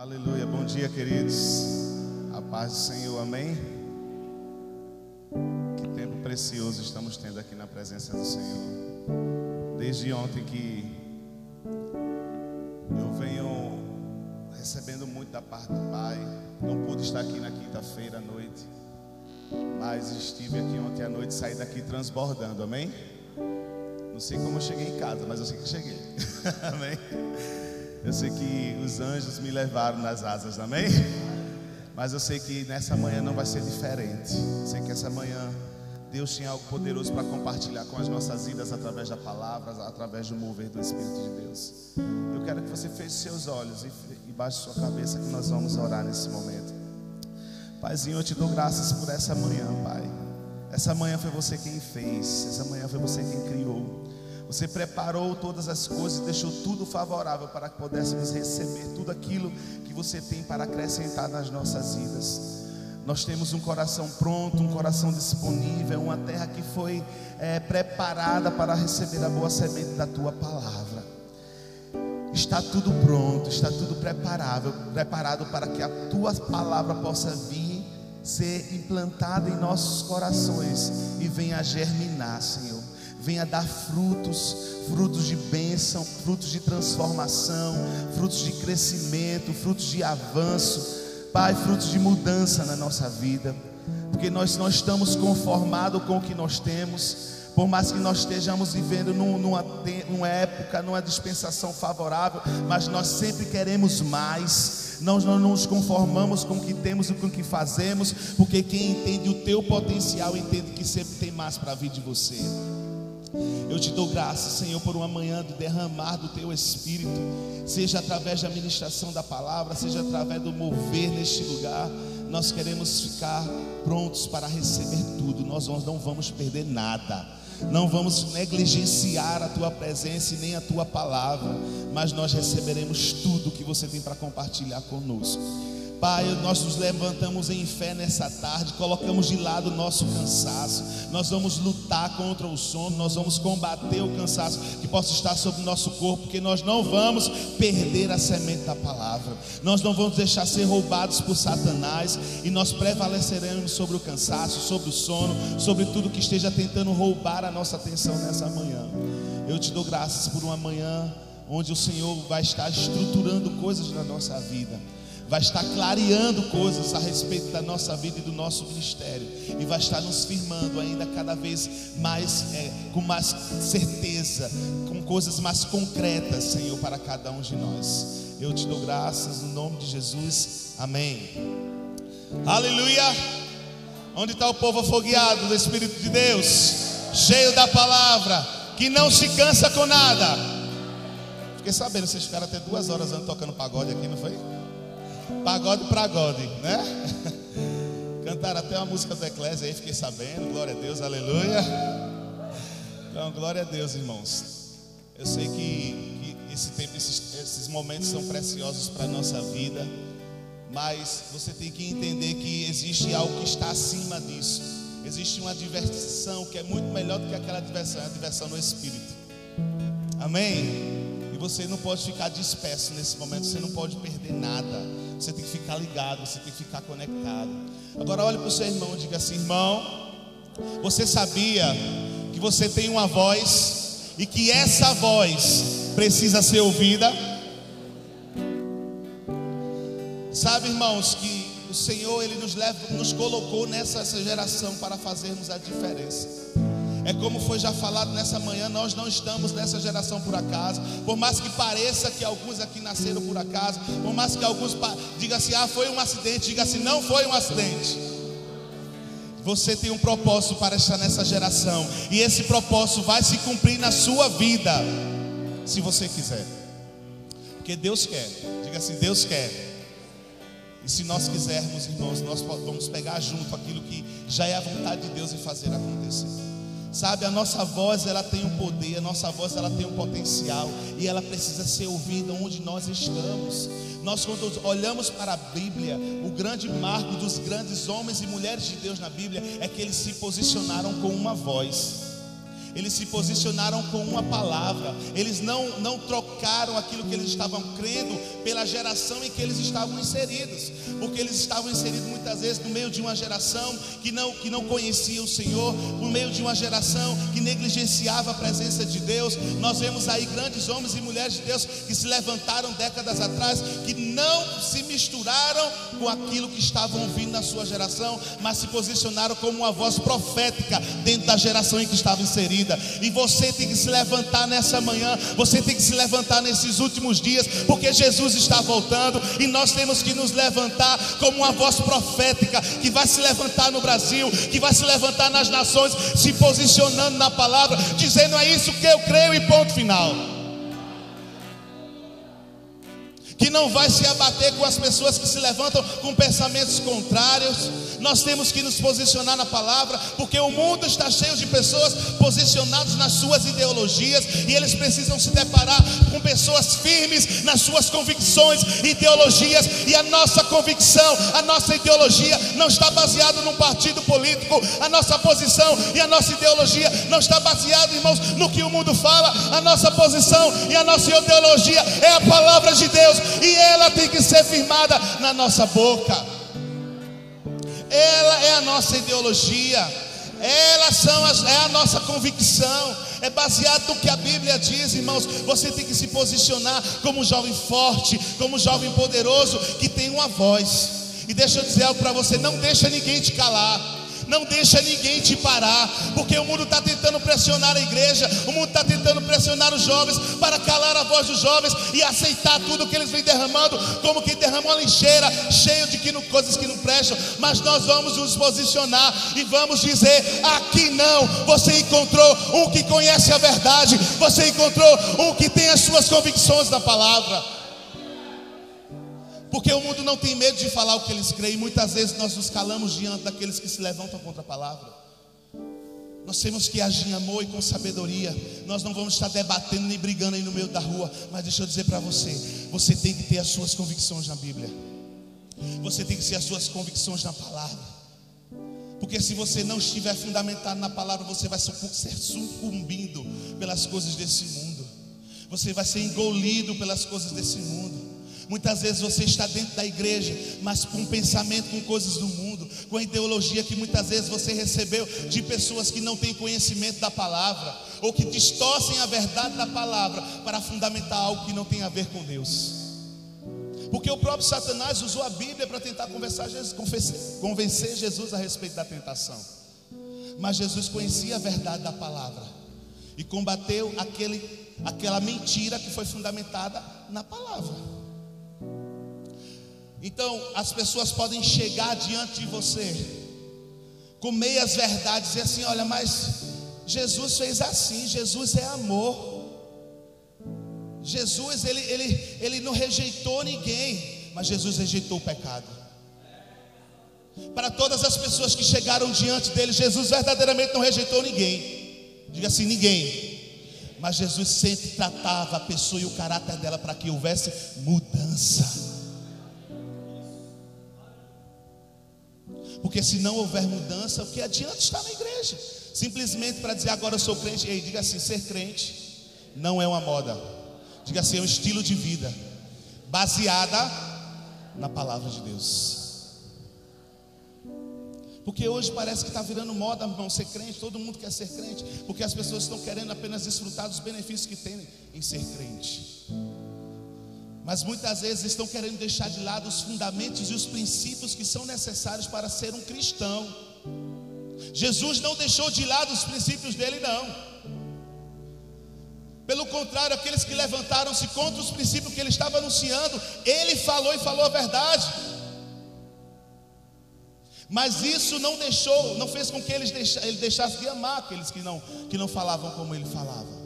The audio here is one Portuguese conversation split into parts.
Aleluia. Bom dia, queridos. A paz do Senhor, amém. Que tempo precioso estamos tendo aqui na presença do Senhor. Desde ontem que eu venho recebendo muito da parte do Pai. Não pude estar aqui na quinta-feira à noite, mas estive aqui ontem à noite, saí daqui transbordando, amém. Não sei como eu cheguei em casa, mas eu sei que cheguei. amém. Eu sei que os anjos me levaram nas asas, amém? Mas eu sei que nessa manhã não vai ser diferente. Eu sei que essa manhã Deus tinha algo poderoso para compartilhar com as nossas vidas através da palavra, através do mover do Espírito de Deus. Eu quero que você feche seus olhos e baixe sua cabeça que nós vamos orar nesse momento. Paizinho, eu te dou graças por essa manhã, Pai. Essa manhã foi você quem fez, essa manhã foi você quem criou. Você preparou todas as coisas deixou tudo favorável para que pudéssemos receber tudo aquilo que você tem para acrescentar nas nossas vidas. Nós temos um coração pronto, um coração disponível, uma terra que foi é, preparada para receber a boa semente da tua palavra. Está tudo pronto, está tudo preparável, preparado para que a tua palavra possa vir ser implantada em nossos corações e venha germinar, Senhor. Venha dar frutos, frutos de bênção, frutos de transformação, frutos de crescimento, frutos de avanço, Pai, frutos de mudança na nossa vida, porque nós não estamos conformados com o que nós temos, por mais que nós estejamos vivendo numa, numa época, numa dispensação favorável, mas nós sempre queremos mais. Nós não nos conformamos com o que temos e com o que fazemos, porque quem entende o teu potencial entende que sempre tem mais para vir de você. Eu te dou graças, Senhor, por uma manhã do derramar do teu espírito, seja através da ministração da palavra, seja através do mover neste lugar. Nós queremos ficar prontos para receber tudo, nós não vamos perder nada não vamos negligenciar a tua presença e nem a tua palavra, mas nós receberemos tudo que você tem para compartilhar conosco. Pai, nós nos levantamos em fé nessa tarde, colocamos de lado o nosso cansaço. Nós vamos lutar contra o sono, nós vamos combater o cansaço que possa estar sobre o nosso corpo, porque nós não vamos perder a semente da palavra. Nós não vamos deixar ser roubados por Satanás e nós prevaleceremos sobre o cansaço, sobre o sono, sobre tudo que esteja tentando roubar a nossa atenção nessa manhã. Eu te dou graças por uma manhã onde o Senhor vai estar estruturando coisas na nossa vida vai estar clareando coisas a respeito da nossa vida e do nosso ministério, e vai estar nos firmando ainda cada vez mais, é, com mais certeza, com coisas mais concretas, Senhor, para cada um de nós. Eu te dou graças no nome de Jesus, amém. Aleluia. Onde está o povo afogueado do Espírito de Deus, cheio da palavra, que não se cansa com nada. Fiquei sabendo, vocês ficaram até duas horas tocando pagode aqui, não foi? Pagode para gode, né? Cantaram até uma música do Eclésia aí, fiquei sabendo. Glória a Deus, aleluia. Então, glória a Deus, irmãos. Eu sei que, que esse tempo, esses, esses momentos são preciosos para a nossa vida. Mas você tem que entender que existe algo que está acima disso. Existe uma diversão que é muito melhor do que aquela diversão, é a diversão no Espírito. Amém? E você não pode ficar disperso nesse momento, você não pode perder nada. Você tem que ficar ligado, você tem que ficar conectado. Agora olhe para o seu irmão e diga assim: irmão, você sabia que você tem uma voz e que essa voz precisa ser ouvida? Sabe, irmãos, que o Senhor ele nos leva, nos colocou nessa geração para fazermos a diferença. É como foi já falado nessa manhã, nós não estamos nessa geração por acaso. Por mais que pareça que alguns aqui nasceram por acaso, por mais que alguns digam assim, ah, foi um acidente, diga assim, não foi um acidente. Você tem um propósito para estar nessa geração, e esse propósito vai se cumprir na sua vida, se você quiser, porque Deus quer, diga assim: Deus quer. E se nós quisermos, irmãos, nós vamos pegar junto aquilo que já é a vontade de Deus e fazer acontecer. Sabe, a nossa voz ela tem um poder, a nossa voz ela tem um potencial e ela precisa ser ouvida onde nós estamos. Nós quando olhamos para a Bíblia, o grande marco dos grandes homens e mulheres de Deus na Bíblia é que eles se posicionaram com uma voz. Eles se posicionaram com uma palavra. Eles não, não trocaram aquilo que eles estavam crendo pela geração em que eles estavam inseridos. Porque eles estavam inseridos muitas vezes no meio de uma geração que não, que não conhecia o Senhor, no meio de uma geração que negligenciava a presença de Deus. Nós vemos aí grandes homens e mulheres de Deus que se levantaram décadas atrás, que não se misturaram com aquilo que estavam ouvindo na sua geração, mas se posicionaram como uma voz profética dentro da geração em que estava inserida. E você tem que se levantar nessa manhã, você tem que se levantar nesses últimos dias, porque Jesus está voltando e nós temos que nos levantar como uma voz profética que vai se levantar no Brasil, que vai se levantar nas nações, se posicionando na palavra, dizendo é isso que eu creio e ponto final. Que não vai se abater com as pessoas que se levantam com pensamentos contrários. Nós temos que nos posicionar na palavra, porque o mundo está cheio de pessoas posicionadas nas suas ideologias e eles precisam se deparar com pessoas firmes nas suas convicções, ideologias e a nossa convicção, a nossa ideologia não está baseada num partido político, a nossa posição e a nossa ideologia não está baseada, irmãos, no que o mundo fala, a nossa posição e a nossa ideologia é a palavra de Deus e ela tem que ser firmada na nossa boca. Ela é a nossa ideologia. Elas são as, é a nossa convicção, é baseado no que a Bíblia diz, irmãos. Você tem que se posicionar como um jovem forte, como um jovem poderoso que tem uma voz. E deixa eu dizer algo para você: não deixa ninguém te calar. Não deixa ninguém te parar, porque o mundo está tentando pressionar a igreja, o mundo está tentando pressionar os jovens para calar a voz dos jovens e aceitar tudo que eles vêm derramando, como que derramam uma lixeira cheio de que não, coisas que não prestam. Mas nós vamos nos posicionar e vamos dizer: aqui não. Você encontrou um que conhece a verdade, você encontrou um que tem as suas convicções na palavra. Porque o mundo não tem medo de falar o que eles creem. Muitas vezes nós nos calamos diante daqueles que se levantam contra a palavra. Nós temos que agir em amor e com sabedoria. Nós não vamos estar debatendo nem brigando aí no meio da rua. Mas deixa eu dizer para você: você tem que ter as suas convicções na Bíblia. Você tem que ter as suas convicções na palavra. Porque se você não estiver fundamentado na palavra, você vai ser sucumbindo pelas coisas desse mundo. Você vai ser engolido pelas coisas desse mundo. Muitas vezes você está dentro da igreja, mas com pensamento com coisas do mundo, com a ideologia que muitas vezes você recebeu de pessoas que não têm conhecimento da palavra, ou que distorcem a verdade da palavra para fundamentar algo que não tem a ver com Deus. Porque o próprio Satanás usou a Bíblia para tentar conversar, convencer Jesus a respeito da tentação. Mas Jesus conhecia a verdade da palavra e combateu aquele, aquela mentira que foi fundamentada na palavra. Então, as pessoas podem chegar diante de você com meias verdades e assim: olha, mas Jesus fez assim, Jesus é amor. Jesus, ele, ele, ele não rejeitou ninguém, mas Jesus rejeitou o pecado. Para todas as pessoas que chegaram diante dele, Jesus verdadeiramente não rejeitou ninguém. Diga assim: ninguém. Mas Jesus sempre tratava a pessoa e o caráter dela para que houvesse mudança. Porque se não houver mudança, o que adianta estar na igreja? Simplesmente para dizer agora eu sou crente. Ei, diga assim: ser crente não é uma moda. Diga assim: é um estilo de vida baseada na palavra de Deus. Porque hoje parece que está virando moda, irmão, ser crente. Todo mundo quer ser crente. Porque as pessoas estão querendo apenas desfrutar dos benefícios que tem em ser crente mas muitas vezes estão querendo deixar de lado os fundamentos e os princípios que são necessários para ser um cristão. Jesus não deixou de lado os princípios dele, não. Pelo contrário, aqueles que levantaram-se contra os princípios que ele estava anunciando, ele falou e falou a verdade. Mas isso não deixou, não fez com que ele deixasse de amar aqueles que não, que não falavam como ele falava.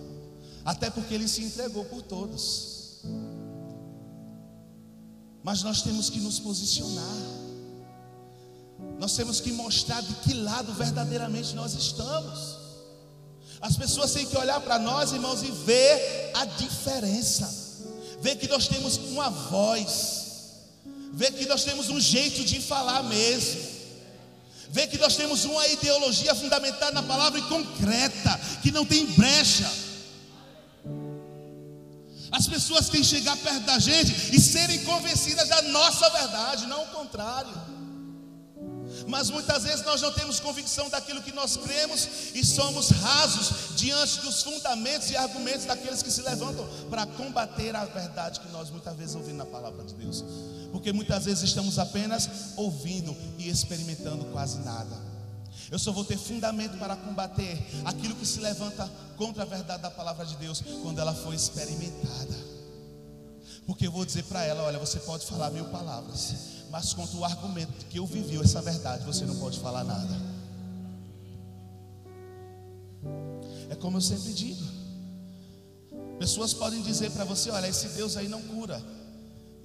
Até porque ele se entregou por todos. Mas nós temos que nos posicionar. Nós temos que mostrar de que lado verdadeiramente nós estamos. As pessoas têm que olhar para nós, irmãos, e ver a diferença. Ver que nós temos uma voz. Ver que nós temos um jeito de falar mesmo. Vê que nós temos uma ideologia fundamentada na palavra e concreta, que não tem brecha. As pessoas têm que chegar perto da gente e serem convencidas da nossa verdade, não o contrário. Mas muitas vezes nós não temos convicção daquilo que nós cremos e somos rasos diante dos fundamentos e argumentos daqueles que se levantam para combater a verdade que nós muitas vezes ouvimos na palavra de Deus. Porque muitas vezes estamos apenas ouvindo e experimentando quase nada. Eu só vou ter fundamento para combater aquilo que se levanta contra a verdade da palavra de Deus quando ela for experimentada. Porque eu vou dizer para ela: olha, você pode falar mil palavras, mas contra o argumento que eu vivi essa verdade, você não pode falar nada. É como eu sempre digo: pessoas podem dizer para você: olha, esse Deus aí não cura,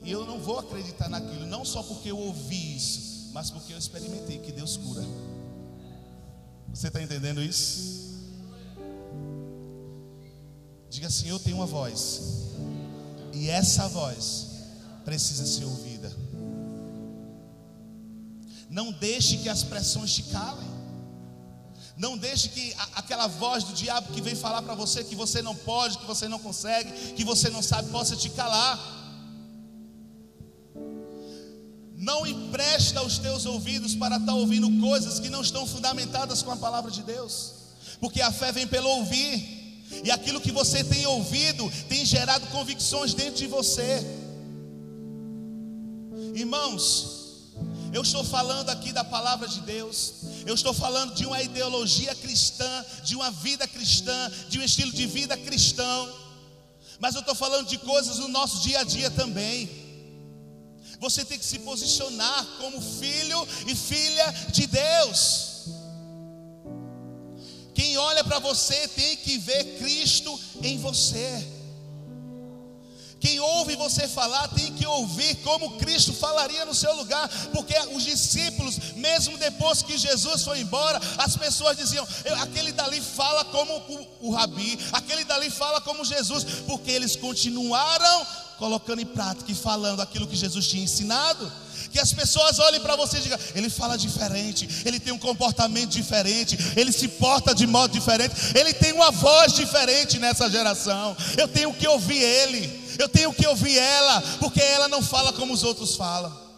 e eu não vou acreditar naquilo, não só porque eu ouvi isso, mas porque eu experimentei que Deus cura. Você está entendendo isso? Diga assim: eu tenho uma voz e essa voz precisa ser ouvida. Não deixe que as pressões te calem. Não deixe que aquela voz do diabo que vem falar para você que você não pode, que você não consegue, que você não sabe, possa te calar. Não empresta os teus ouvidos para estar ouvindo coisas que não estão fundamentadas com a palavra de Deus, porque a fé vem pelo ouvir. E aquilo que você tem ouvido tem gerado convicções dentro de você. Irmãos, eu estou falando aqui da palavra de Deus, eu estou falando de uma ideologia cristã, de uma vida cristã, de um estilo de vida cristão, mas eu estou falando de coisas no nosso dia a dia também. Você tem que se posicionar como filho e filha de Deus. Quem olha para você tem que ver Cristo em você. Quem ouve você falar tem que ouvir como Cristo falaria no seu lugar, porque os discípulos, mesmo depois que Jesus foi embora, as pessoas diziam: aquele dali fala como o, o Rabi, aquele dali fala como Jesus, porque eles continuaram colocando em prática e falando aquilo que Jesus tinha ensinado que as pessoas olhem para você e digam: ele fala diferente, ele tem um comportamento diferente, ele se porta de modo diferente, ele tem uma voz diferente nessa geração. Eu tenho que ouvir ele, eu tenho que ouvir ela, porque ela não fala como os outros falam.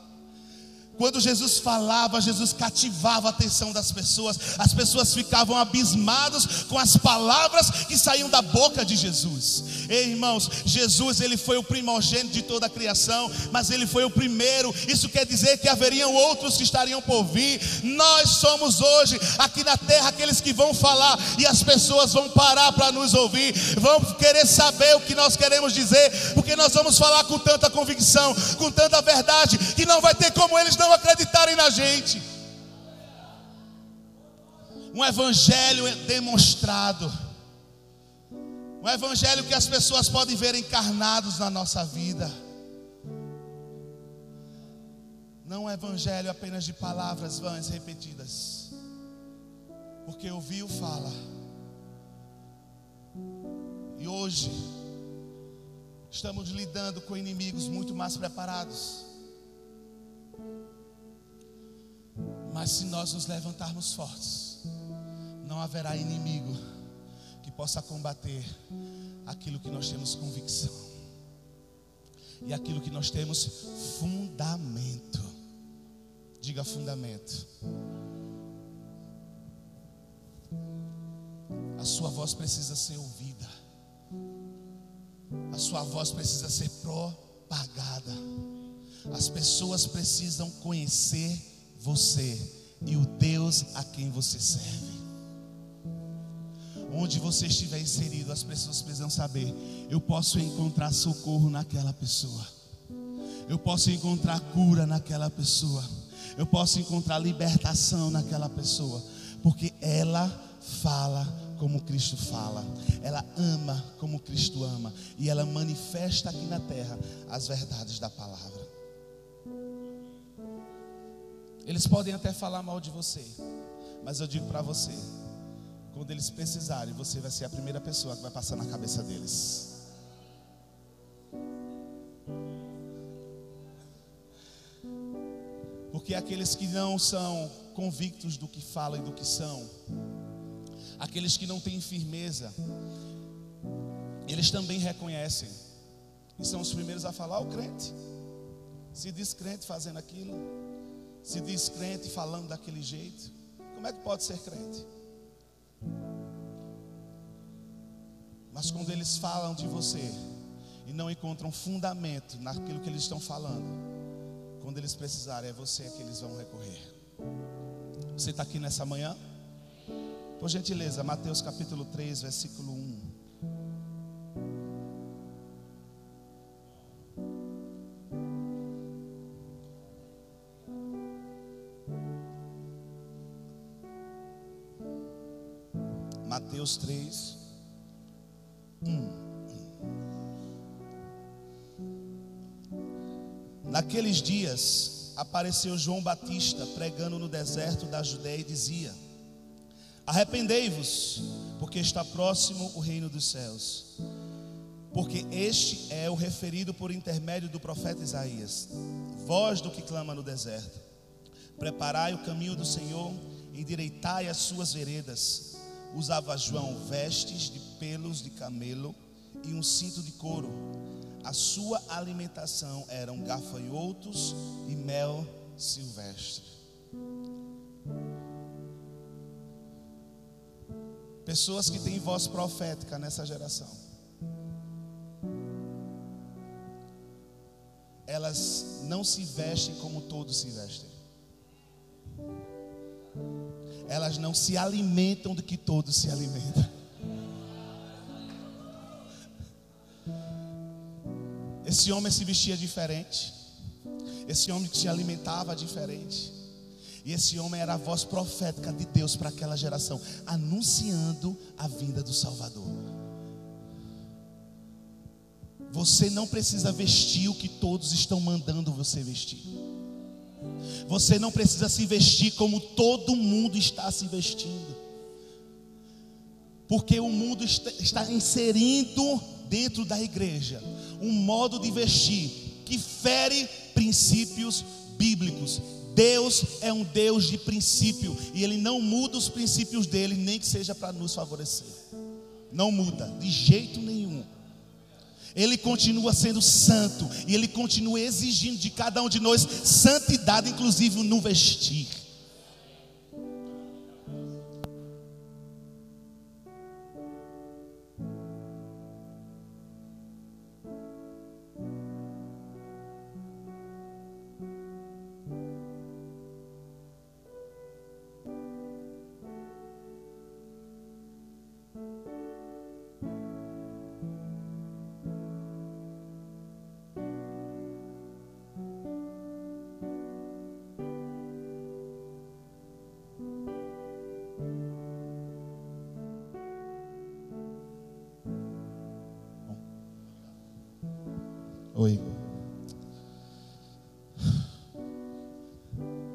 Quando Jesus falava, Jesus cativava a atenção das pessoas, as pessoas ficavam abismadas com as palavras que saíam da boca de Jesus. Ei, irmãos, Jesus ele foi o primogênito de toda a criação, mas ele foi o primeiro. Isso quer dizer que haveriam outros que estariam por vir. Nós somos hoje aqui na terra aqueles que vão falar e as pessoas vão parar para nos ouvir, vão querer saber o que nós queremos dizer, porque nós vamos falar com tanta convicção, com tanta verdade, que não vai ter como eles não não acreditarem na gente. Um evangelho demonstrado. Um evangelho que as pessoas podem ver encarnados na nossa vida. Não um evangelho apenas de palavras vãs repetidas. Porque ouviu fala. E hoje estamos lidando com inimigos muito mais preparados. Mas se nós nos levantarmos fortes, não haverá inimigo que possa combater aquilo que nós temos convicção e aquilo que nós temos fundamento. Diga fundamento. A sua voz precisa ser ouvida. A sua voz precisa ser propagada. As pessoas precisam conhecer você e o Deus a quem você serve. Onde você estiver inserido, as pessoas precisam saber: eu posso encontrar socorro naquela pessoa, eu posso encontrar cura naquela pessoa, eu posso encontrar libertação naquela pessoa, porque ela fala como Cristo fala, ela ama como Cristo ama, e ela manifesta aqui na terra as verdades da palavra. Eles podem até falar mal de você, mas eu digo para você: quando eles precisarem, você vai ser a primeira pessoa que vai passar na cabeça deles. Porque aqueles que não são convictos do que falam e do que são. Aqueles que não têm firmeza, eles também reconhecem. E são os primeiros a falar: o crente. Se diz crente fazendo aquilo, se diz crente falando daquele jeito, como é que pode ser crente? Mas quando eles falam de você e não encontram fundamento naquilo que eles estão falando, quando eles precisarem, é você que eles vão recorrer. Você está aqui nessa manhã? Por gentileza, Mateus capítulo 3, versículo 1. Dias apareceu João Batista pregando no deserto da Judéia e dizia: Arrependei-vos, porque está próximo o reino dos céus. Porque este é o referido por intermédio do profeta Isaías, voz do que clama no deserto: Preparai o caminho do Senhor, endireitai as suas veredas Usava João vestes de pelos de camelo e um cinto de couro. A sua alimentação eram gafanhotos e mel silvestre. Pessoas que têm voz profética nessa geração. Elas não se vestem como todos se vestem elas não se alimentam do que todos se alimentam. Esse homem se vestia diferente. Esse homem se alimentava diferente. E esse homem era a voz profética de Deus para aquela geração, anunciando a vinda do Salvador. Você não precisa vestir o que todos estão mandando você vestir. Você não precisa se vestir como todo mundo está se vestindo. Porque o mundo está inserindo dentro da igreja um modo de vestir que fere princípios bíblicos. Deus é um Deus de princípio e Ele não muda os princípios dele, nem que seja para nos favorecer. Não muda, de jeito nenhum. Ele continua sendo santo e ele continua exigindo de cada um de nós santidade, inclusive no vestir. Oi.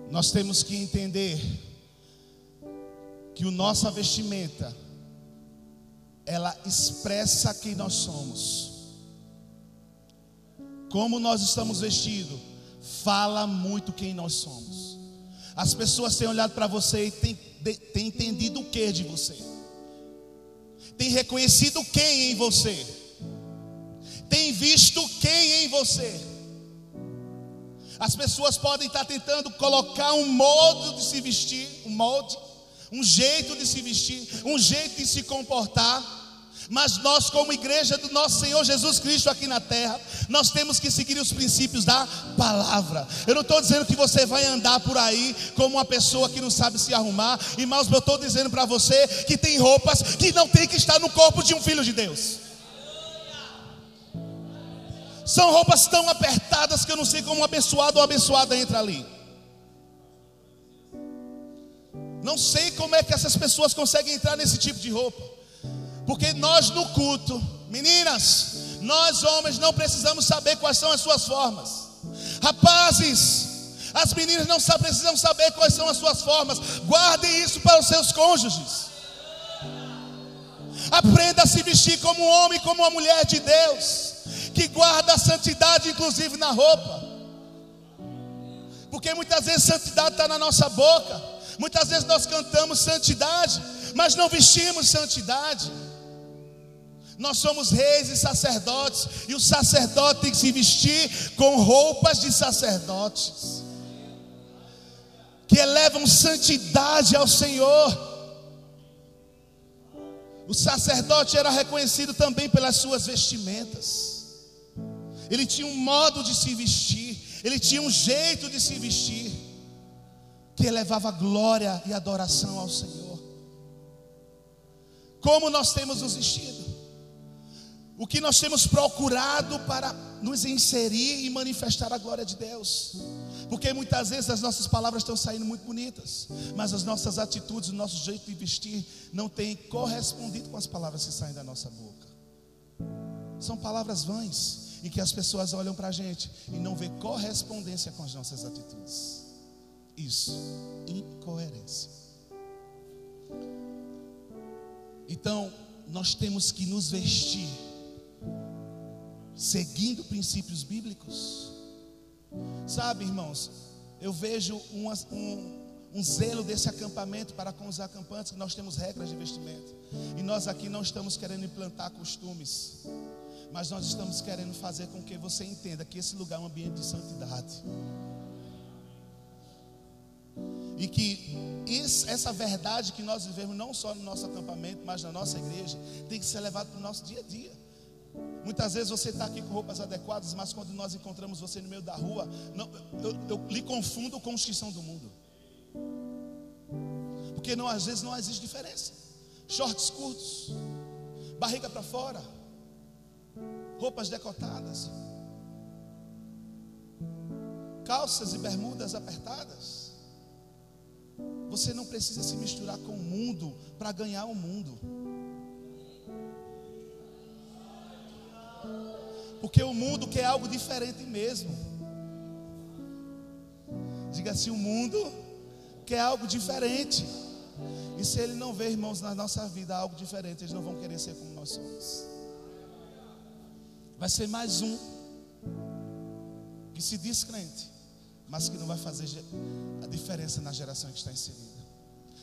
Nós temos que entender que o nossa vestimenta ela expressa quem nós somos. Como nós estamos vestidos fala muito quem nós somos. As pessoas têm olhado para você e têm, têm entendido o que de você, têm reconhecido quem em você tem visto quem em você. As pessoas podem estar tentando colocar um modo de se vestir, um molde, um jeito de se vestir, um jeito de se comportar. Mas nós, como igreja do nosso Senhor Jesus Cristo aqui na terra, nós temos que seguir os princípios da palavra. Eu não estou dizendo que você vai andar por aí como uma pessoa que não sabe se arrumar, irmãos, eu estou dizendo para você que tem roupas que não tem que estar no corpo de um filho de Deus. São roupas tão apertadas que eu não sei como um abençoado ou abençoada entra ali. Não sei como é que essas pessoas conseguem entrar nesse tipo de roupa. Porque nós no culto, meninas, nós homens não precisamos saber quais são as suas formas. Rapazes, as meninas não precisam saber quais são as suas formas. Guardem isso para os seus cônjuges. Aprenda a se vestir como um homem, como uma mulher de Deus que guarda a santidade, inclusive na roupa. Porque muitas vezes santidade está na nossa boca, Muitas vezes nós cantamos santidade, mas não vestimos santidade. Nós somos reis e sacerdotes, e o sacerdote tem que se vestir com roupas de sacerdotes, que elevam santidade ao Senhor. O sacerdote era reconhecido também pelas suas vestimentas. Ele tinha um modo de se vestir, ele tinha um jeito de se vestir, que elevava glória e adoração ao Senhor. Como nós temos nos vestido? O que nós temos procurado para nos inserir e manifestar a glória de Deus? Porque muitas vezes as nossas palavras estão saindo muito bonitas, mas as nossas atitudes, o nosso jeito de vestir não tem correspondido com as palavras que saem da nossa boca. São palavras vãs e que as pessoas olham para a gente e não vê correspondência com as nossas atitudes. Isso, incoerência. Então, nós temos que nos vestir seguindo princípios bíblicos. Sabe, irmãos, eu vejo um, um, um zelo desse acampamento para com os acampantes, que nós temos regras de vestimento. E nós aqui não estamos querendo implantar costumes mas nós estamos querendo fazer com que você entenda que esse lugar é um ambiente de santidade. E que essa verdade que nós vivemos não só no nosso acampamento, mas na nossa igreja, tem que ser levado para o nosso dia a dia. Muitas vezes você está aqui com roupas adequadas, mas quando nós encontramos você no meio da rua, não, eu, eu lhe confundo com que são do mundo. Porque não, às vezes não existe diferença. Shorts curtos, barriga para fora, roupas decotadas, calças e bermudas apertadas. Você não precisa se misturar com o mundo para ganhar o mundo. Porque o mundo quer algo diferente mesmo. Diga assim: o mundo quer algo diferente. E se ele não vê, irmãos, na nossa vida algo diferente, eles não vão querer ser como nós somos. Vai ser mais um que se diz crente, mas que não vai fazer a diferença na geração que está inserida.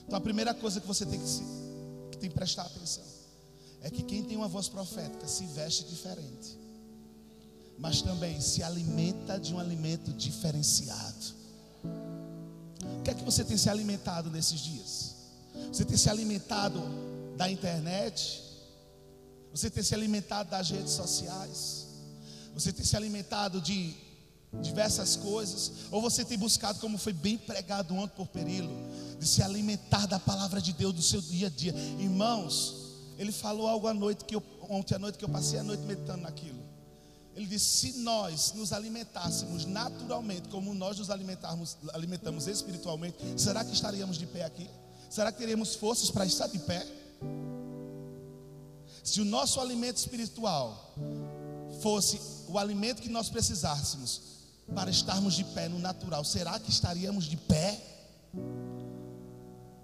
Então a primeira coisa que você tem que, se, que, tem que prestar atenção é que quem tem uma voz profética se veste diferente, mas também se alimenta de um alimento diferenciado. O que é que você tem se alimentado nesses dias? Você tem se alimentado da internet? Você tem se alimentado das redes sociais? Você tem se alimentado de diversas coisas? Ou você tem buscado, como foi bem pregado ontem por Perilo, de se alimentar da palavra de Deus do seu dia a dia? Irmãos, ele falou algo à noite que eu, ontem à noite que eu passei a noite meditando naquilo. Ele disse: se nós nos alimentássemos naturalmente, como nós nos alimentarmos, alimentamos espiritualmente, será que estaríamos de pé aqui? Será que teríamos forças para estar de pé? Se o nosso alimento espiritual fosse o alimento que nós precisássemos para estarmos de pé no natural, será que estaríamos de pé?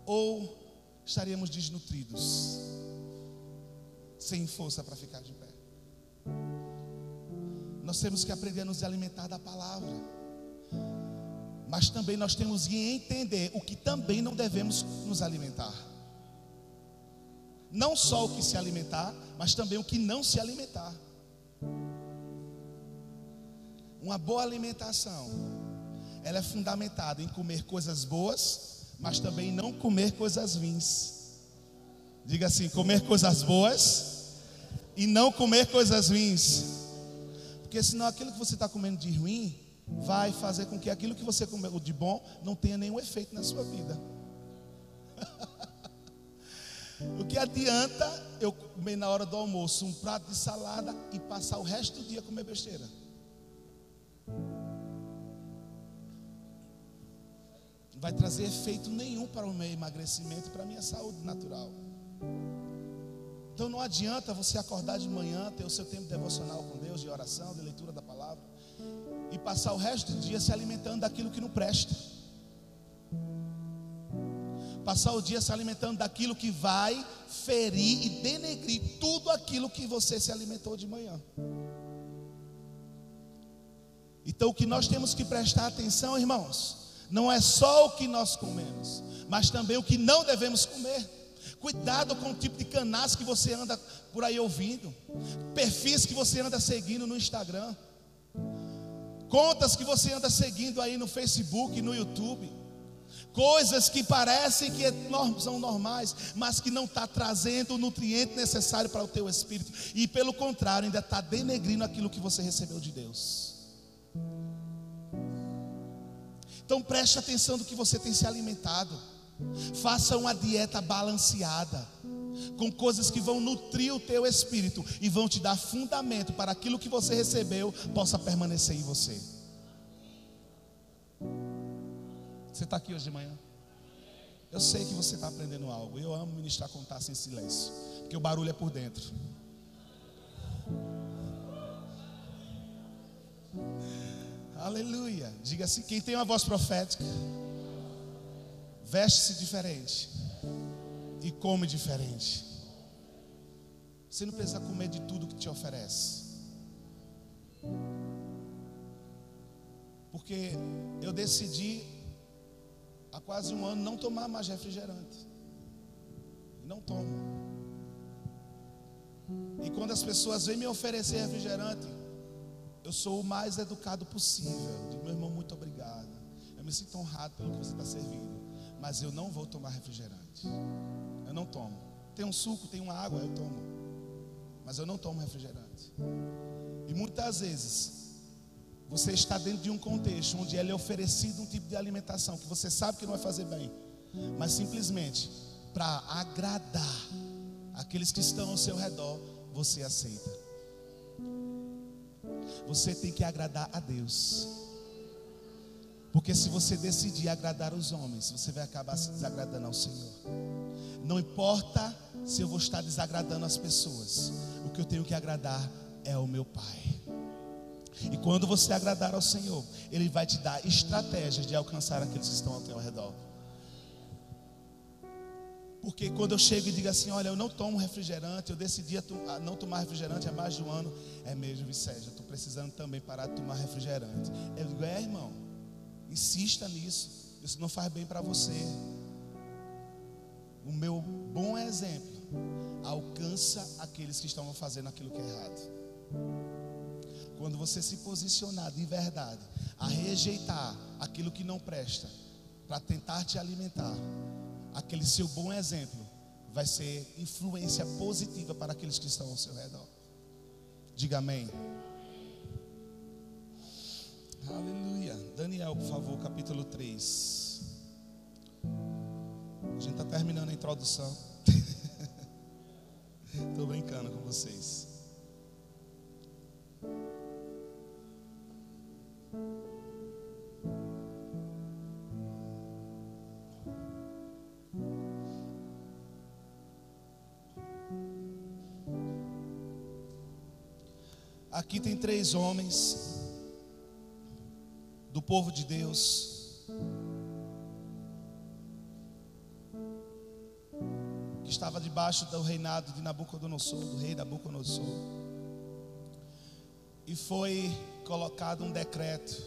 Ou estaríamos desnutridos, sem força para ficar de pé? Nós temos que aprender a nos alimentar da palavra. Mas também nós temos que entender o que também não devemos nos alimentar. Não só o que se alimentar, mas também o que não se alimentar. Uma boa alimentação, ela é fundamentada em comer coisas boas, mas também não comer coisas ruins. Diga assim: comer coisas boas e não comer coisas ruins. Porque senão aquilo que você está comendo de ruim vai fazer com que aquilo que você comeu de bom não tenha nenhum efeito na sua vida. O que adianta eu comer na hora do almoço um prato de salada e passar o resto do dia comer besteira? Não vai trazer efeito nenhum para o meu emagrecimento e para a minha saúde natural. Então não adianta você acordar de manhã, ter o seu tempo devocional com Deus, de oração, de leitura da palavra, e passar o resto do dia se alimentando daquilo que não presta passar o dia se alimentando daquilo que vai ferir e denegrir tudo aquilo que você se alimentou de manhã. Então, o que nós temos que prestar atenção, irmãos, Não é só o que nós comemos, mas também o que não devemos comer. Cuidado com o tipo de canais que você anda por aí ouvindo, perfis que você anda seguindo no Instagram, contas que você anda seguindo aí no Facebook, no YouTube, coisas que parecem que são normais, mas que não está trazendo o nutriente necessário para o teu espírito, e pelo contrário, ainda está denegrindo aquilo que você recebeu de Deus. Então preste atenção do que você tem se alimentado. Faça uma dieta balanceada, com coisas que vão nutrir o teu espírito e vão te dar fundamento para aquilo que você recebeu possa permanecer em você. Você está aqui hoje de manhã? Eu sei que você está aprendendo algo. Eu amo ministrar com taça em silêncio, porque o barulho é por dentro. Aleluia. Diga assim: quem tem uma voz profética veste-se diferente e come diferente. Você não precisa comer de tudo que te oferece. Porque eu decidi há quase um ano não tomar mais refrigerante. Não tomo. E quando as pessoas vêm me oferecer refrigerante, eu sou o mais educado possível. Digo, meu irmão, muito obrigado. Eu me sinto honrado pelo que você está servindo mas eu não vou tomar refrigerante. Eu não tomo. Tem um suco, tem uma água, eu tomo. Mas eu não tomo refrigerante. E muitas vezes você está dentro de um contexto onde é lhe oferecido um tipo de alimentação que você sabe que não vai fazer bem, mas simplesmente para agradar aqueles que estão ao seu redor, você aceita. Você tem que agradar a Deus. Porque se você decidir agradar os homens, você vai acabar se desagradando ao Senhor. Não importa se eu vou estar desagradando as pessoas, o que eu tenho que agradar é o meu Pai. E quando você agradar ao Senhor, Ele vai te dar estratégias de alcançar aqueles que estão ao teu redor. Porque quando eu chego e digo assim, olha, eu não tomo refrigerante, eu decidi a não tomar refrigerante há mais de um ano, é mesmo, Vicente, estou precisando também parar de tomar refrigerante. Eu digo, é irmão, Insista nisso. Isso não faz bem para você. O meu bom exemplo alcança aqueles que estão fazendo aquilo que é errado. Quando você se posicionar de verdade a rejeitar aquilo que não presta, para tentar te alimentar, aquele seu bom exemplo vai ser influência positiva para aqueles que estão ao seu redor. Diga amém. Aleluia. Daniel, por favor, capítulo 3. A gente está terminando a introdução. Estou brincando com vocês. Aqui tem três homens do povo de Deus, que estava debaixo do reinado de Nabucodonosor, do rei Nabucodonosor, foi colocado um decreto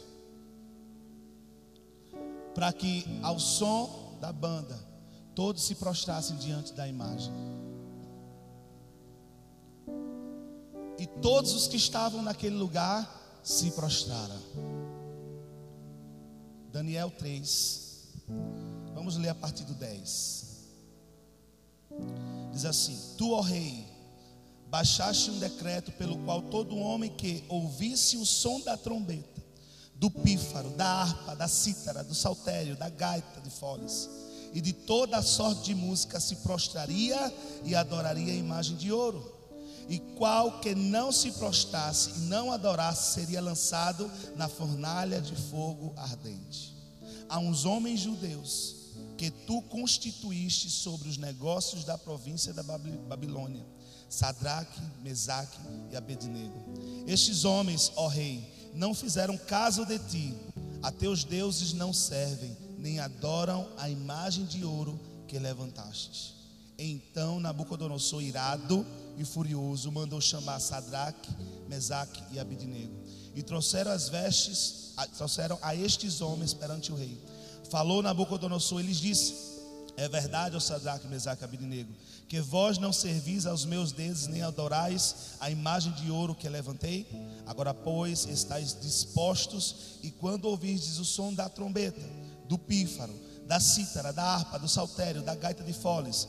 para que ao som da banda todos se prostrassem diante da imagem. E todos os que estavam naquele lugar se prostraram. Daniel 3. Vamos ler a partir do 10. Diz assim: Tu, ó rei, baixaste um decreto pelo qual todo homem que ouvisse o som da trombeta, do pífaro, da harpa, da cítara, do saltério, da gaita de foles e de toda sorte de música se prostraria e adoraria a imagem de ouro. E qual que não se prostrasse e não adorasse seria lançado na fornalha de fogo ardente. Há uns homens judeus que tu constituíste sobre os negócios da província da Babilônia, Sadraque, Mesaque e Abednego. Estes homens, ó rei, não fizeram caso de ti, a teus deuses não servem, nem adoram a imagem de ouro que levantaste. Então Nabucodonosor, irado e furioso, mandou chamar Sadraque, Mesaque e Abednego. E trouxeram as vestes, trouxeram a estes homens perante o rei. Falou Nabucodonosor e lhes disse: É verdade, ó Sadraque, Mesaque e que vós não servis aos meus deuses, nem adorais a imagem de ouro que levantei? Agora, pois, estáis dispostos, e quando ouvirdes o som da trombeta, do pífaro, da cítara, da harpa, do saltério, da gaita de foles,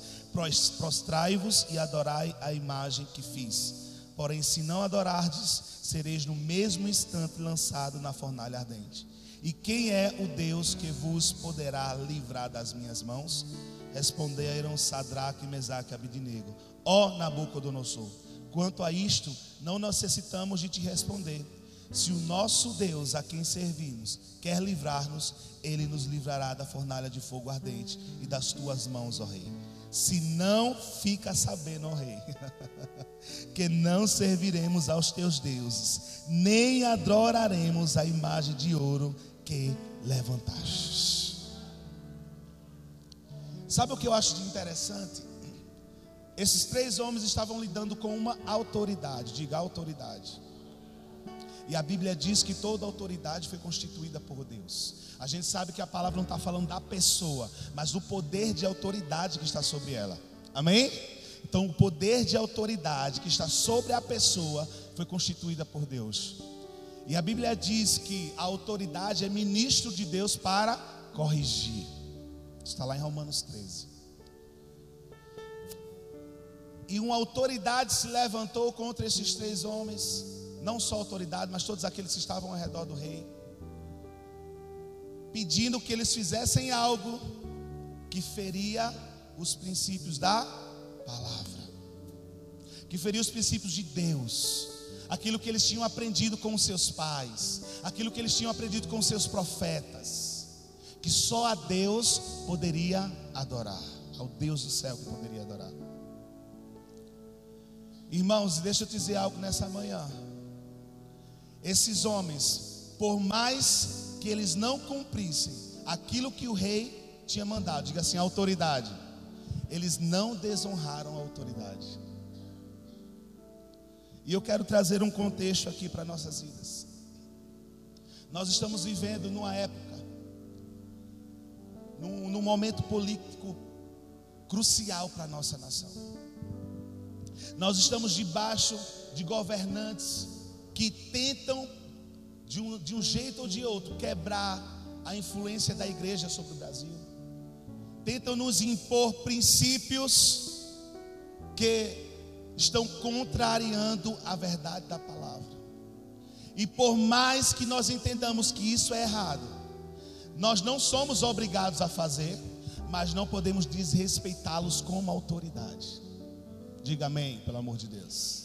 prostrai-vos e adorai a imagem que fiz. Porém, se não adorardes, sereis no mesmo instante lançado na fornalha ardente. E quem é o Deus que vos poderá livrar das minhas mãos? Responderam Sadraque, Mesaque e Abidinego. Ó Nabucodonosor, quanto a isto, não necessitamos de te responder. Se o nosso Deus, a quem servimos, quer livrar-nos, ele nos livrará da fornalha de fogo ardente e das tuas mãos, ó Rei. Se não fica sabendo, ó Rei, que não serviremos aos teus deuses, nem adoraremos a imagem de ouro que levantaste. Sabe o que eu acho de interessante? Esses três homens estavam lidando com uma autoridade, diga autoridade. E a Bíblia diz que toda autoridade foi constituída por Deus. A gente sabe que a palavra não está falando da pessoa, mas do poder de autoridade que está sobre ela. Amém? Então, o poder de autoridade que está sobre a pessoa foi constituída por Deus. E a Bíblia diz que a autoridade é ministro de Deus para corrigir. Está lá em Romanos 13. E uma autoridade se levantou contra esses três homens não só a autoridade, mas todos aqueles que estavam ao redor do rei, pedindo que eles fizessem algo que feria os princípios da palavra, que feria os princípios de Deus, aquilo que eles tinham aprendido com os seus pais, aquilo que eles tinham aprendido com os seus profetas, que só a Deus poderia adorar, ao Deus do céu que poderia adorar. Irmãos, deixa eu te dizer algo nessa manhã. Esses homens, por mais que eles não cumprissem aquilo que o rei tinha mandado, diga assim, autoridade, eles não desonraram a autoridade. E eu quero trazer um contexto aqui para nossas vidas. Nós estamos vivendo numa época, num, num momento político crucial para a nossa nação. Nós estamos debaixo de governantes que tentam, de um, de um jeito ou de outro, quebrar a influência da igreja sobre o Brasil, tentam nos impor princípios que estão contrariando a verdade da palavra. E por mais que nós entendamos que isso é errado, nós não somos obrigados a fazer, mas não podemos desrespeitá-los como autoridade. Diga amém, pelo amor de Deus.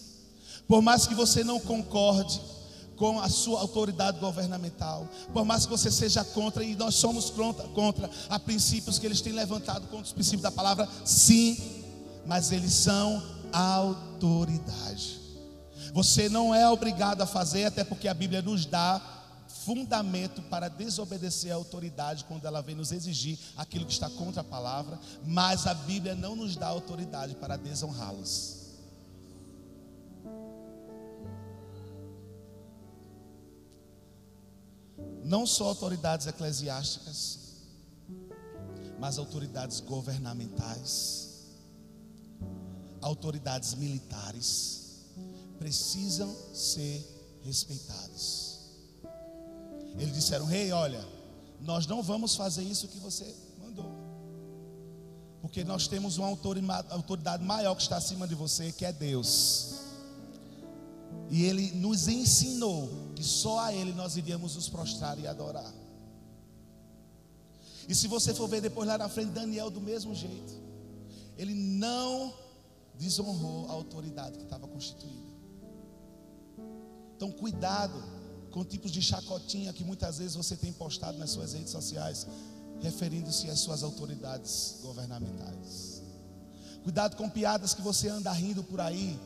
Por mais que você não concorde com a sua autoridade governamental, por mais que você seja contra, e nós somos contra, contra a princípios que eles têm levantado contra os princípios da palavra, sim, mas eles são autoridade. Você não é obrigado a fazer, até porque a Bíblia nos dá fundamento para desobedecer a autoridade quando ela vem nos exigir aquilo que está contra a palavra, mas a Bíblia não nos dá autoridade para desonrá-los. não só autoridades eclesiásticas, mas autoridades governamentais, autoridades militares, precisam ser respeitados. Eles disseram: Rei, olha, nós não vamos fazer isso que você mandou, porque nós temos uma autoridade maior que está acima de você, que é Deus. E ele nos ensinou que só a ele nós iríamos nos prostrar e adorar. E se você for ver depois lá na frente, Daniel do mesmo jeito. Ele não desonrou a autoridade que estava constituída. Então, cuidado com tipos de chacotinha que muitas vezes você tem postado nas suas redes sociais, referindo-se às suas autoridades governamentais. Cuidado com piadas que você anda rindo por aí,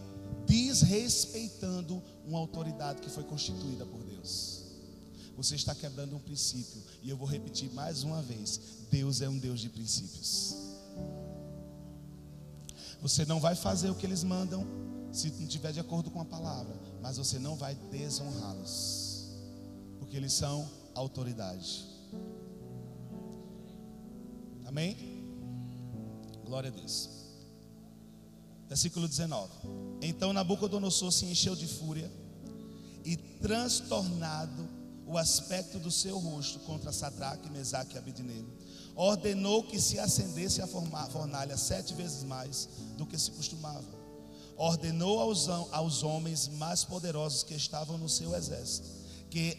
desrespeitando uma autoridade que foi constituída por Deus. Você está quebrando um princípio, e eu vou repetir mais uma vez: Deus é um Deus de princípios. Você não vai fazer o que eles mandam se não estiver de acordo com a palavra, mas você não vai desonrá-los, porque eles são autoridade. Amém? Glória a Deus. Versículo 19. Então Nabucodonosor se encheu de fúria e transtornado o aspecto do seu rosto contra Sadraque, Mesaque e Abidnego, ordenou que se acendesse a fornalha sete vezes mais do que se costumava. Ordenou aos, aos homens mais poderosos que estavam no seu exército que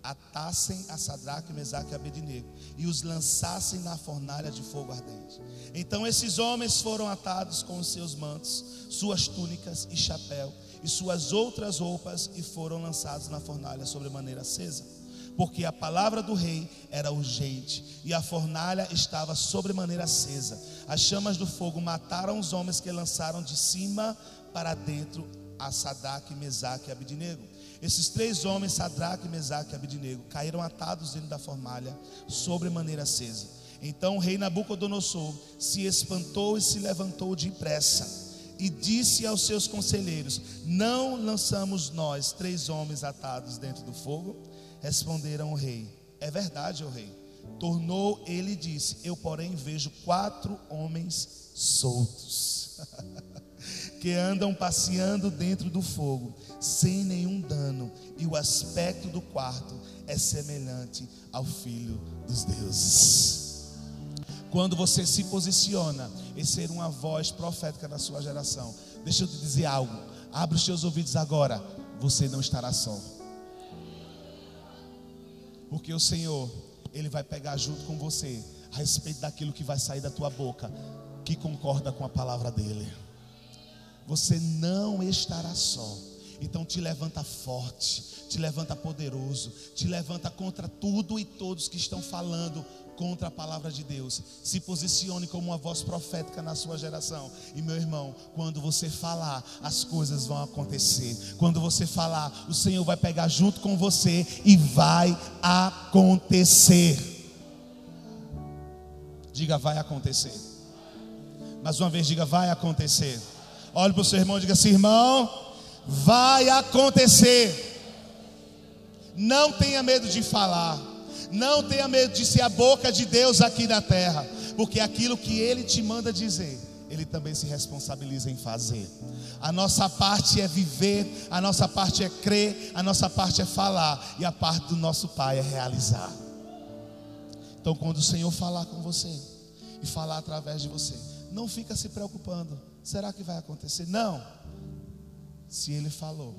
atassem a Sadraque, Mesaque e Abednego e os lançassem na fornalha de fogo ardente. Então esses homens foram atados com os seus mantos, suas túnicas e chapéu e suas outras roupas e foram lançados na fornalha sobre maneira acesa. Porque a palavra do rei era urgente e a fornalha estava sobremaneira acesa. As chamas do fogo mataram os homens que lançaram de cima para dentro a Sadraque, Mesaque e Abidnego. Esses três homens, Sadraque, Mesaque e Abidnego, caíram atados dentro da fornalha, sobre maneira acesa. Então o rei Nabucodonosor se espantou e se levantou depressa e disse aos seus conselheiros: Não lançamos nós três homens atados dentro do fogo? Responderam o rei: É verdade, o rei. Tornou ele e disse: Eu, porém, vejo quatro homens soltos. que andam passeando dentro do fogo, sem nenhum dano, e o aspecto do quarto é semelhante ao filho dos deuses. Quando você se posiciona em ser uma voz profética na sua geração, deixa eu te dizer algo, abre os seus ouvidos agora, você não estará só. Porque o Senhor, Ele vai pegar junto com você a respeito daquilo que vai sair da tua boca, que concorda com a palavra dEle você não estará só. Então te levanta forte, te levanta poderoso, te levanta contra tudo e todos que estão falando contra a palavra de Deus. Se posicione como uma voz profética na sua geração. E meu irmão, quando você falar, as coisas vão acontecer. Quando você falar, o Senhor vai pegar junto com você e vai acontecer. Diga, vai acontecer. Mais uma vez, diga, vai acontecer. Olhe para o seu irmão e diga assim: irmão, vai acontecer. Não tenha medo de falar. Não tenha medo de ser a boca de Deus aqui na terra. Porque aquilo que Ele te manda dizer, Ele também se responsabiliza em fazer. A nossa parte é viver, a nossa parte é crer, a nossa parte é falar, e a parte do nosso Pai é realizar. Então, quando o Senhor falar com você e falar através de você, não fica se preocupando. Será que vai acontecer? Não. Se ele falou,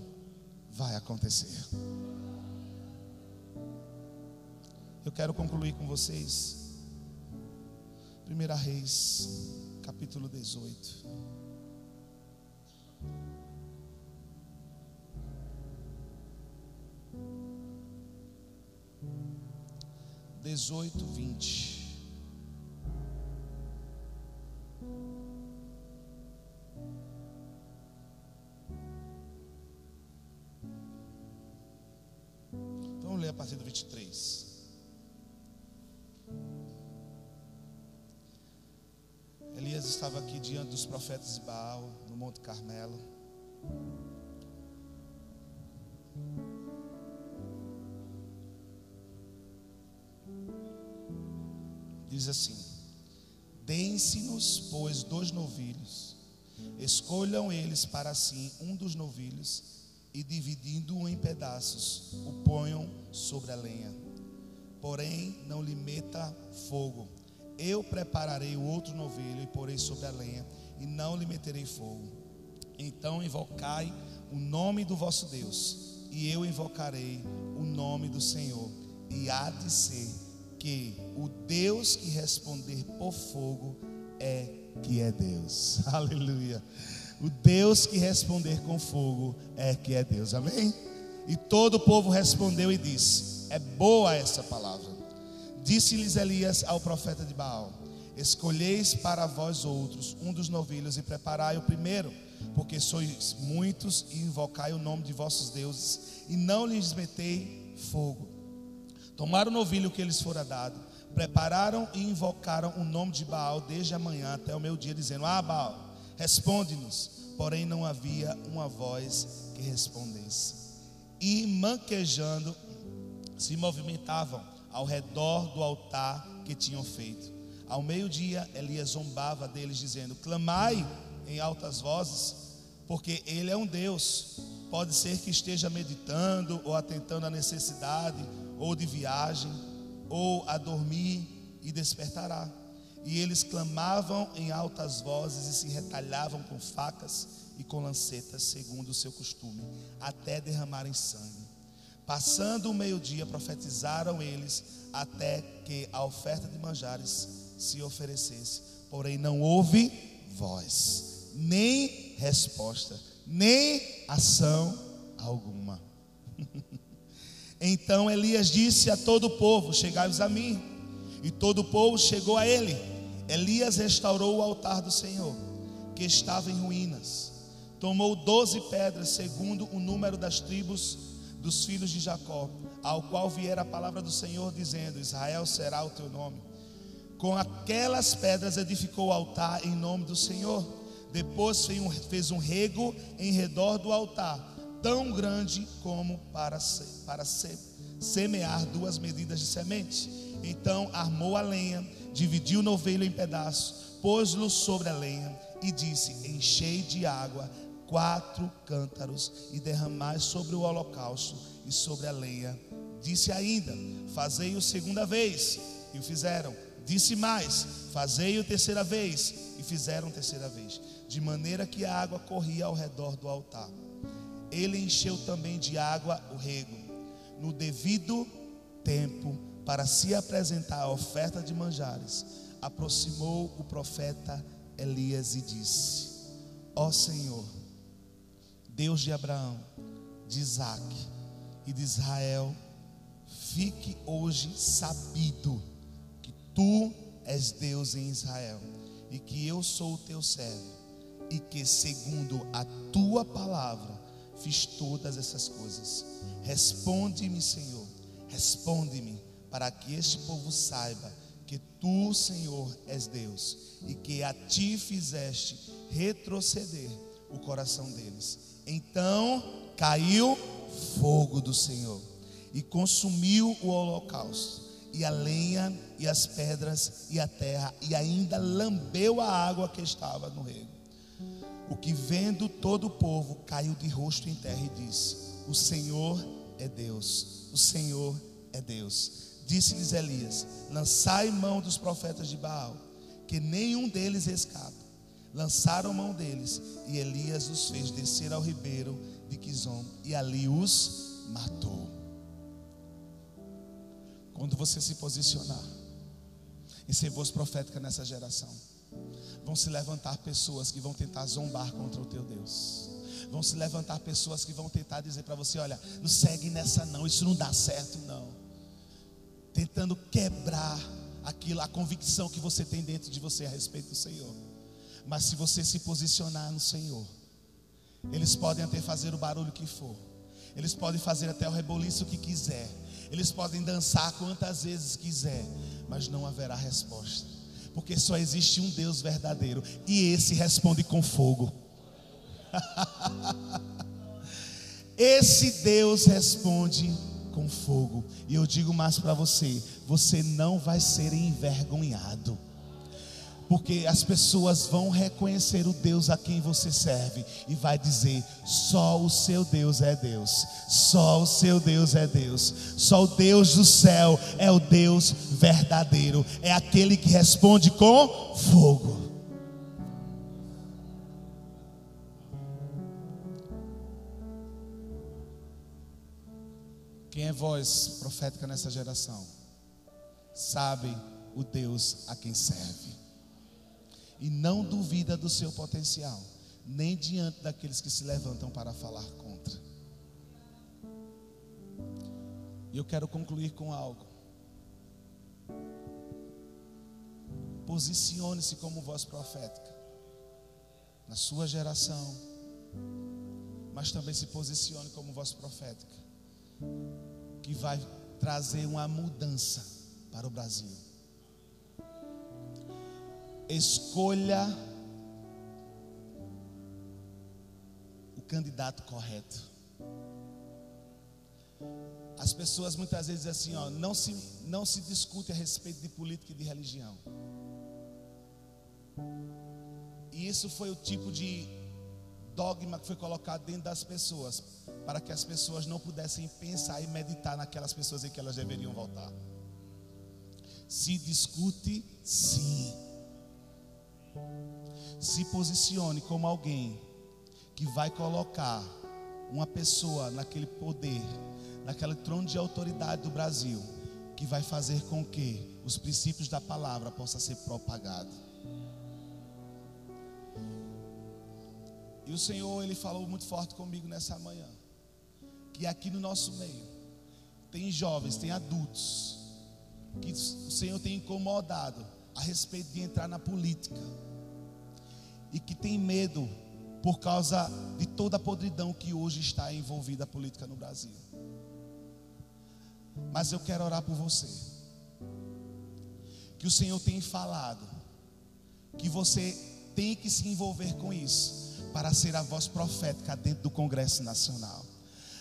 vai acontecer. Eu quero concluir com vocês. 1 Reis, capítulo 18. Dezoito, vinte. Dos profetas de Baal, no Monte Carmelo. Diz assim: Deem-se-nos, pois, dois novilhos, escolham eles para si um dos novilhos e dividindo-o em pedaços, o ponham sobre a lenha. Porém, não lhe meta fogo. Eu prepararei o outro novilho e porei sobre a lenha, e não lhe meterei fogo. Então invocai o nome do vosso Deus, e eu invocarei o nome do Senhor. E há de ser que o Deus que responder por fogo é que é Deus. Aleluia. O Deus que responder com fogo é que é Deus. Amém? E todo o povo respondeu e disse: É boa essa palavra. Disse-lhes Elias ao profeta de Baal: Escolheis para vós outros um dos novilhos e preparai o primeiro, porque sois muitos e invocai o nome de vossos deuses e não lhes metei fogo. Tomaram o novilho que lhes fora dado, prepararam e invocaram o nome de Baal desde a manhã até o meu dia, dizendo: Ah, Baal responde-nos. Porém, não havia uma voz que respondesse. E manquejando, se movimentavam ao redor do altar que tinham feito. Ao meio-dia, Elias zombava deles, dizendo: Clamai em altas vozes, porque ele é um Deus. Pode ser que esteja meditando ou atentando à necessidade, ou de viagem, ou a dormir e despertará. E eles clamavam em altas vozes e se retalhavam com facas e com lancetas, segundo o seu costume, até derramarem sangue. Passando o meio-dia, profetizaram eles até que a oferta de manjares se oferecesse. Porém, não houve voz, nem resposta, nem ação alguma. então Elias disse a todo o povo: Chegai-vos a mim. E todo o povo chegou a ele. Elias restaurou o altar do Senhor, que estava em ruínas. Tomou doze pedras, segundo o número das tribos dos filhos de Jacó, ao qual viera a palavra do Senhor, dizendo: Israel será o teu nome. Com aquelas pedras edificou o altar em nome do Senhor. Depois fez um rego em redor do altar, tão grande como para, para semear duas medidas de semente. Então armou a lenha, dividiu o novelho em pedaços, pôs-lo sobre a lenha e disse: Enchei de água quatro cântaros e derramai sobre o holocausto e sobre a lenha. Disse ainda: Fazei-o segunda vez, e o fizeram. Disse mais: Fazei-o terceira vez, e fizeram terceira vez, de maneira que a água corria ao redor do altar. Ele encheu também de água o rego, no devido tempo para se apresentar a oferta de manjares, aproximou o profeta Elias e disse: Ó Senhor, Deus de Abraão, de Isaac e de Israel, fique hoje sabido tu és Deus em Israel e que eu sou o teu servo e que segundo a tua palavra fiz todas essas coisas. Responde-me, Senhor, responde-me para que este povo saiba que tu, Senhor, és Deus e que a ti fizeste retroceder o coração deles. Então caiu fogo do Senhor e consumiu o holocausto, e a lenha, e as pedras, e a terra, e ainda lambeu a água que estava no rego. O que vendo todo o povo caiu de rosto em terra e disse: O Senhor é Deus, o Senhor é Deus. Disse-lhes Elias: Lançai mão dos profetas de Baal, que nenhum deles escapa. Lançaram mão deles, e Elias os fez descer ao ribeiro de Quizom, e ali os matou. Quando você se posicionar em ser voz profética nessa geração, vão se levantar pessoas que vão tentar zombar contra o teu Deus. Vão se levantar pessoas que vão tentar dizer para você: olha, não segue nessa não, isso não dá certo não tentando quebrar aquilo, a convicção que você tem dentro de você a respeito do Senhor. Mas se você se posicionar no Senhor, eles podem até fazer o barulho que for, eles podem fazer até o reboliço que quiser, eles podem dançar quantas vezes quiser, mas não haverá resposta, porque só existe um Deus verdadeiro e esse responde com fogo. esse Deus responde com fogo. E eu digo mais para você: você não vai ser envergonhado. Porque as pessoas vão reconhecer o Deus a quem você serve e vai dizer: só o seu Deus é Deus, só o seu Deus é Deus, só o Deus do céu é o Deus verdadeiro, é aquele que responde com fogo. Quem é voz profética nessa geração? Sabe o Deus a quem serve. E não duvida do seu potencial, nem diante daqueles que se levantam para falar contra. E eu quero concluir com algo. Posicione-se como voz profética na sua geração, mas também se posicione como voz profética que vai trazer uma mudança para o Brasil. Escolha o candidato correto. As pessoas muitas vezes dizem assim, ó, não se, não se discute a respeito de política e de religião. E isso foi o tipo de dogma que foi colocado dentro das pessoas, para que as pessoas não pudessem pensar e meditar naquelas pessoas em que elas deveriam voltar. Se discute, sim. Se posicione como alguém que vai colocar uma pessoa naquele poder naquele trono de autoridade do Brasil, que vai fazer com que os princípios da palavra possam ser propagados. E o Senhor, Ele falou muito forte comigo nessa manhã, que aqui no nosso meio, tem jovens, tem adultos, que o Senhor tem incomodado a respeito de entrar na política, e que tem medo por causa de toda a podridão que hoje está envolvida a política no Brasil. Mas eu quero orar por você. Que o Senhor tem falado. Que você tem que se envolver com isso. Para ser a voz profética dentro do Congresso Nacional.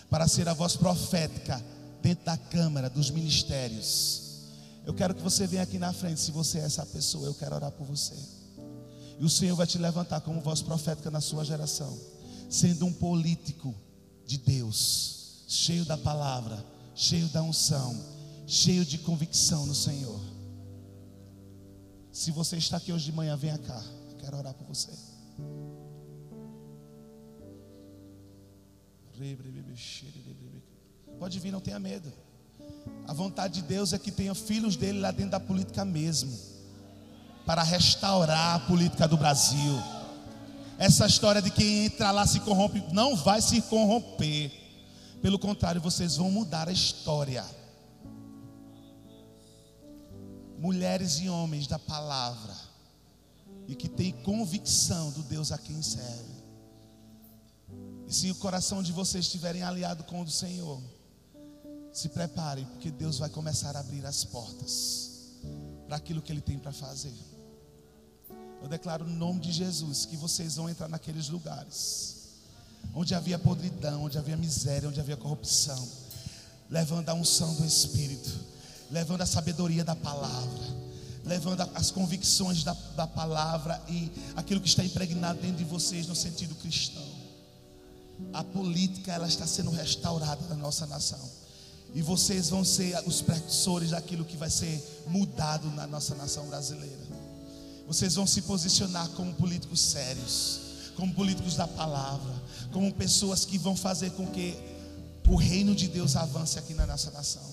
Para ser a voz profética dentro da Câmara, dos ministérios. Eu quero que você venha aqui na frente. Se você é essa pessoa, eu quero orar por você. E o Senhor vai te levantar como voz profética na sua geração. Sendo um político de Deus, cheio da palavra cheio da unção, cheio de convicção no Senhor. Se você está aqui hoje de manhã, venha cá. Eu quero orar por você. Pode vir, não tenha medo. A vontade de Deus é que tenha filhos dele lá dentro da política mesmo, para restaurar a política do Brasil. Essa história de quem entra lá se corrompe, não vai se corromper. Pelo contrário, vocês vão mudar a história. Mulheres e homens da palavra e que têm convicção do Deus a quem serve. E se o coração de vocês estiverem aliado com o do Senhor, se preparem, porque Deus vai começar a abrir as portas para aquilo que Ele tem para fazer. Eu declaro no nome de Jesus que vocês vão entrar naqueles lugares onde havia podridão, onde havia miséria, onde havia corrupção, levando a unção do Espírito, levando a sabedoria da palavra, levando as convicções da, da palavra e aquilo que está impregnado dentro de vocês no sentido cristão. A política ela está sendo restaurada na nossa nação. E vocês vão ser os precursores daquilo que vai ser mudado na nossa nação brasileira. Vocês vão se posicionar como políticos sérios, como políticos da palavra, como pessoas que vão fazer com que o reino de Deus avance aqui na nossa nação.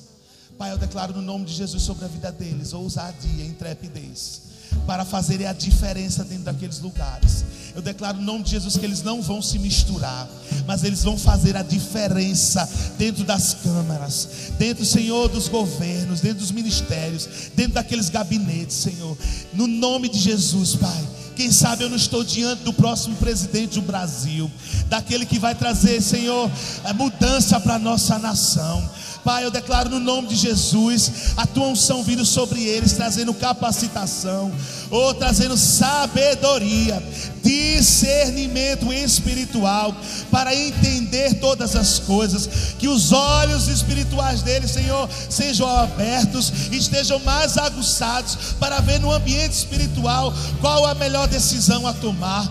Pai, eu declaro no nome de Jesus sobre a vida deles ousadia, intrepidez, para fazerem a diferença dentro daqueles lugares. Eu declaro no nome de Jesus que eles não vão se misturar, mas eles vão fazer a diferença dentro das câmaras, dentro, Senhor, dos governos, dentro dos ministérios, dentro daqueles gabinetes, Senhor. No nome de Jesus, Pai. Quem sabe eu não estou diante do próximo presidente do Brasil, daquele que vai trazer, Senhor, mudança para a nossa nação. Pai, eu declaro no nome de Jesus a tua unção vindo sobre eles, trazendo capacitação, ou trazendo sabedoria, discernimento espiritual, para entender todas as coisas, que os olhos espirituais deles, Senhor, sejam abertos estejam mais aguçados para ver no ambiente espiritual qual a melhor decisão a tomar,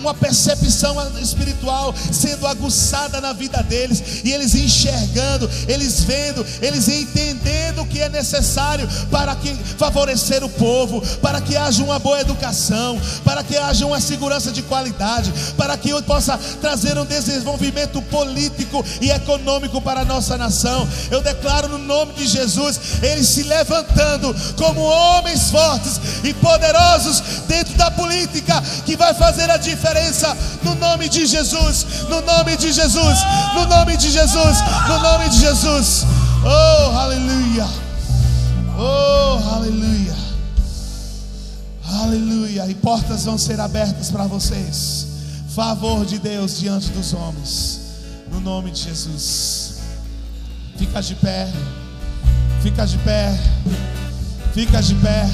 uma percepção espiritual sendo aguçada na vida deles e eles enxergando, eles vendo, eles entendendo o que é necessário para que favorecer o povo, para que haja uma boa educação, para que haja uma segurança de qualidade, para que eu possa trazer um desenvolvimento político e econômico para a nossa nação. Eu declaro no nome de Jesus, eles se levantando como homens fortes e poderosos dentro da política que vai fazer a diferença no nome de Jesus, no nome de Jesus, no nome de Jesus, no nome de Jesus. Oh, aleluia. Oh, aleluia. Aleluia. E portas vão ser abertas para vocês. Favor de Deus diante dos homens. No nome de Jesus. Fica de pé. Fica de pé. Fica de pé.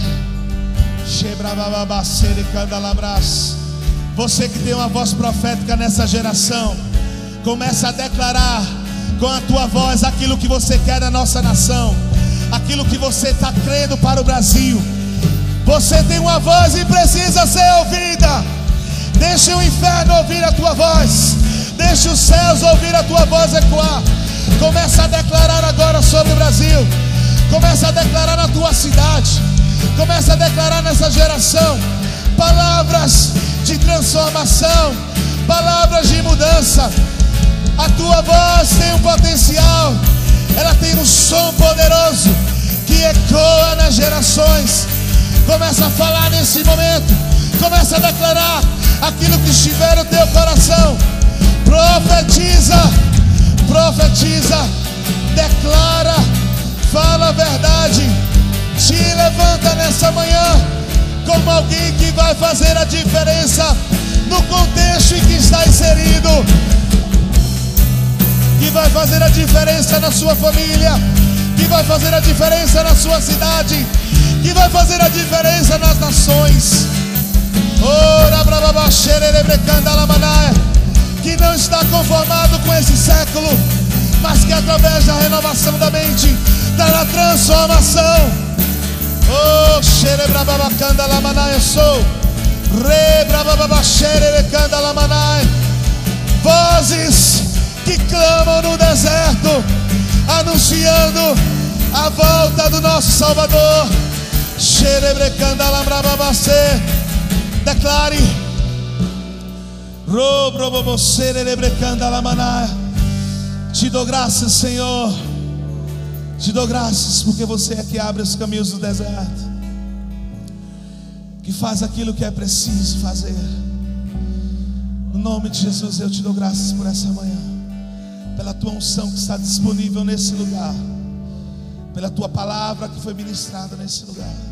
Você que tem uma voz profética nessa geração, começa a declarar com a tua voz aquilo que você quer na nossa nação, aquilo que você está crendo para o Brasil. Você tem uma voz e precisa ser ouvida. Deixe o inferno ouvir a tua voz. Deixe os céus ouvir a tua voz ecoar. Começa a declarar agora sobre o Brasil. Começa a declarar na tua cidade. Começa a declarar nessa geração palavras de transformação, palavras de mudança. A tua voz tem um potencial, ela tem um som poderoso que ecoa nas gerações. Começa a falar nesse momento, começa a declarar aquilo que estiver no teu coração. Profetiza, profetiza, declara, fala a verdade. Te levanta nessa manhã como alguém que vai fazer a diferença no contexto em que está inserido, que vai fazer a diferença na sua família, que vai fazer a diferença na sua cidade, que vai fazer a diferença nas nações. Que não está conformado com esse século, mas que através da renovação da mente trará transformação. Oh, xerebrababacanda lamanaia sou. Rebrabababacanda lamanaia. Vozes que clamam no deserto, anunciando a volta do nosso Salvador. Xerebrecanda lambrababacê. Declare. Te dou graças, Senhor. Te dou graças porque você é que abre os caminhos do deserto. Que faz aquilo que é preciso fazer. No nome de Jesus, eu te dou graças por essa manhã. Pela tua unção que está disponível nesse lugar. Pela tua palavra que foi ministrada nesse lugar.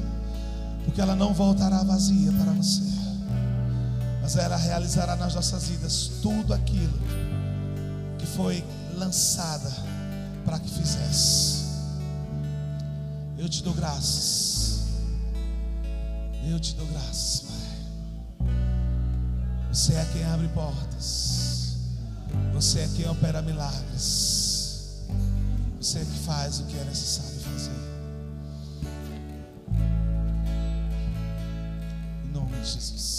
Porque ela não voltará vazia para você mas ela realizará nas nossas vidas tudo aquilo que foi lançada para que fizesse. Eu te dou graças. Eu te dou graças, Pai. Você é quem abre portas. Você é quem opera milagres. Você é que faz o que é necessário Jesus.